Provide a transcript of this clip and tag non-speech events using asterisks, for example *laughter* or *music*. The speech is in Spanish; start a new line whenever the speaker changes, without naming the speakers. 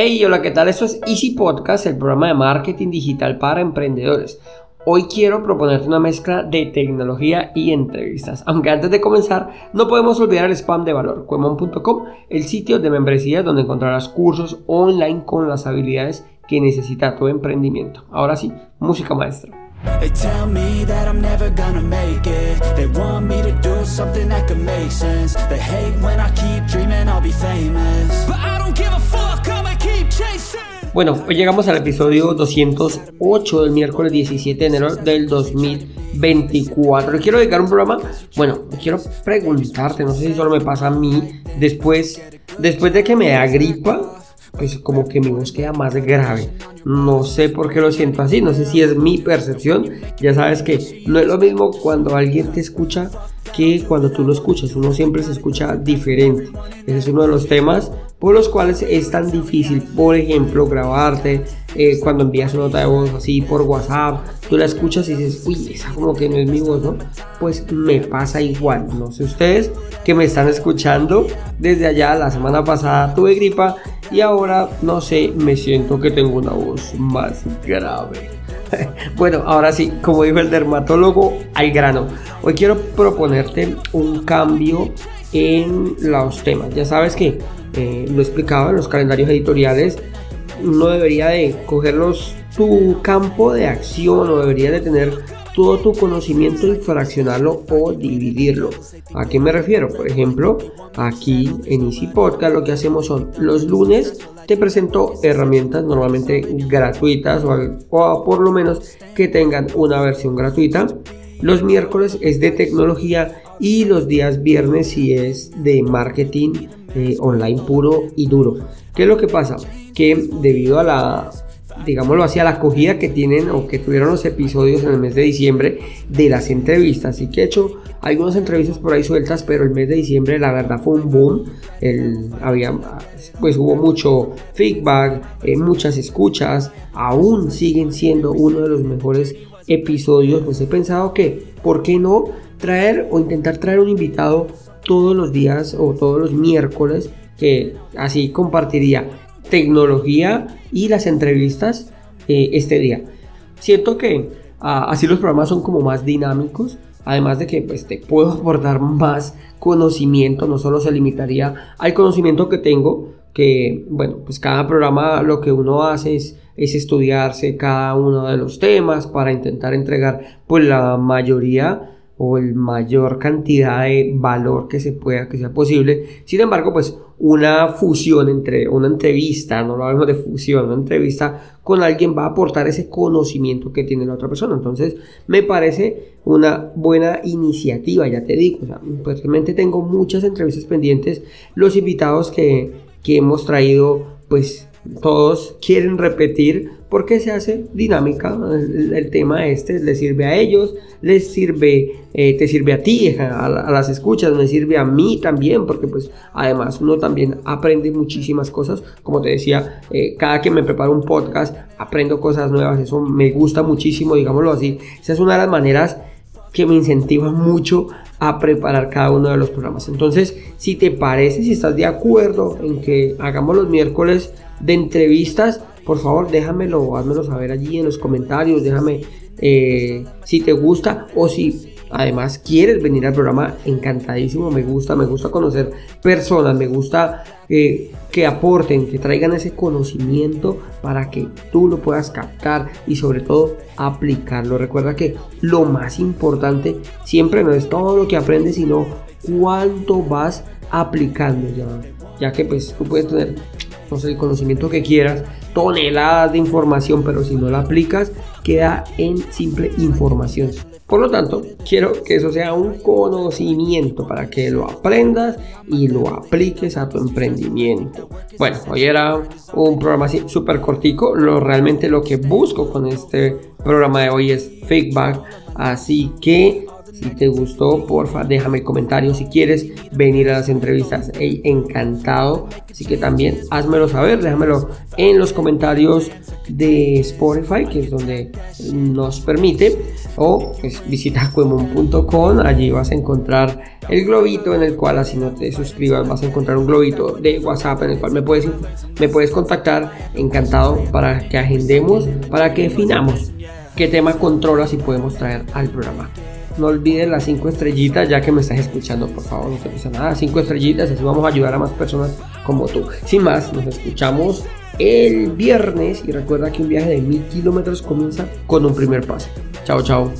Hey, hola, ¿qué tal? Esto es Easy Podcast, el programa de marketing digital para emprendedores. Hoy quiero proponerte una mezcla de tecnología y entrevistas. Aunque antes de comenzar, no podemos olvidar el spam de valor, cuemon.com, el sitio de membresía donde encontrarás cursos online con las habilidades que necesita tu emprendimiento. Ahora sí, música maestra. They tell me that I'm never gonna make it. They want me to do something that could make sense. They hate when I keep dreaming I'll be famous. But I don't give a fuck. Bueno, hoy llegamos al episodio 208 del miércoles 17 de enero del 2024. quiero dedicar un programa, bueno, quiero preguntarte, no sé si solo me pasa a mí, después, después de que me da gripa, pues como que mi voz queda más grave. No sé por qué lo siento así, no sé si es mi percepción. Ya sabes que no es lo mismo cuando alguien te escucha que cuando tú lo escuchas. Uno siempre se escucha diferente. Ese es uno de los temas por los cuales es tan difícil, por ejemplo, grabarte eh, cuando envías una nota de voz así por WhatsApp, tú la escuchas y dices, uy, esa como que no es mi voz, ¿no? Pues me pasa igual, no sé ustedes que me están escuchando desde allá, la semana pasada tuve gripa y ahora, no sé, me siento que tengo una voz más grave. *laughs* bueno, ahora sí, como dijo el dermatólogo, al grano. Hoy quiero proponerte un cambio en los temas. Ya sabes que eh, lo explicaba en los calendarios editoriales, uno debería de cogerlos tu campo de acción o debería de tener todo tu conocimiento y fraccionarlo o dividirlo. ¿A qué me refiero? Por ejemplo, aquí en Easy Podcast lo que hacemos son los lunes te presento herramientas normalmente gratuitas o por lo menos que tengan una versión gratuita. Los miércoles es de tecnología y los días viernes si es de marketing eh, online puro y duro. ¿Qué es lo que pasa? Que debido a la digámoslo así, a la acogida que tienen o que tuvieron los episodios en el mes de diciembre de las entrevistas. y que he hecho algunas entrevistas por ahí sueltas, pero el mes de diciembre la verdad fue un boom. Había, pues hubo mucho feedback, eh, muchas escuchas, aún siguen siendo uno de los mejores episodios. Pues he pensado que, ¿por qué no traer o intentar traer un invitado todos los días o todos los miércoles que así compartiría tecnología y las entrevistas eh, este día. Siento que ah, así los programas son como más dinámicos, además de que pues te puedo *laughs* aportar más conocimiento, no solo se limitaría al conocimiento que tengo, que bueno, pues cada programa lo que uno hace es, es estudiarse cada uno de los temas para intentar entregar pues la mayoría o el mayor cantidad de valor que se pueda, que sea posible. Sin embargo, pues una fusión entre una entrevista, no lo hablamos de fusión, una entrevista con alguien va a aportar ese conocimiento que tiene la otra persona. Entonces, me parece una buena iniciativa, ya te digo. O sea, pues realmente tengo muchas entrevistas pendientes. Los invitados que, que hemos traído, pues todos quieren repetir porque se hace dinámica el, tema este, les sirve a ellos, les sirve, eh, te sirve a ti, *laughs* a, las escuchas, me sirve a mí también, porque pues además uno también aprende muchísimas cosas, como te decía, eh, cada que me preparo un podcast aprendo cosas nuevas, eso me gusta muchísimo, digámoslo así, esa es una de las maneras que me incentiva mucho a preparar cada uno de los programas. Entonces, si te parece, si estás de acuerdo en que hagamos los miércoles de entrevistas, por favor déjamelo, házmelo saber allí en los comentarios, déjame eh, si te gusta o si además quieres venir al programa, encantadísimo, me gusta, me gusta conocer personas, me gusta eh, que aporten, que traigan ese conocimiento para que tú lo puedas captar y sobre todo aplicarlo. Recuerda que lo más importante siempre no es todo lo que aprendes, sino cuánto vas aplicando ya, ya que pues tú puedes tener sé, el conocimiento que quieras, toneladas de información, pero si no la aplicas, queda en simple información. Por lo tanto, quiero que eso sea un conocimiento para que lo aprendas y lo apliques a tu emprendimiento. Bueno, hoy era un programa súper cortico. Lo, realmente lo que busco con este programa de hoy es feedback. Así que Si te gustó, porfa, déjame comentario si quieres venir a las entrevistas. Hey, encantado. Así que también házmelo saber, déjamelo en los comentarios de Spotify, que es donde nos permite. O pues, visita cuemon.com, allí vas a encontrar el globito en el cual así no te suscribas, vas a encontrar un globito de WhatsApp en el cual me puedes, me puedes contactar. Encantado para que agendemos, para que definamos qué tema controlas y podemos traer al programa. No olvides las 5 estrellitas ya que me estás escuchando, por favor, no te pasa nada. 5 estrellitas, así vamos a ayudar a más personas como tú. Sin más, nos escuchamos el viernes y recuerda que un viaje de mil kilómetros comienza con un primer paso. Chao, chao.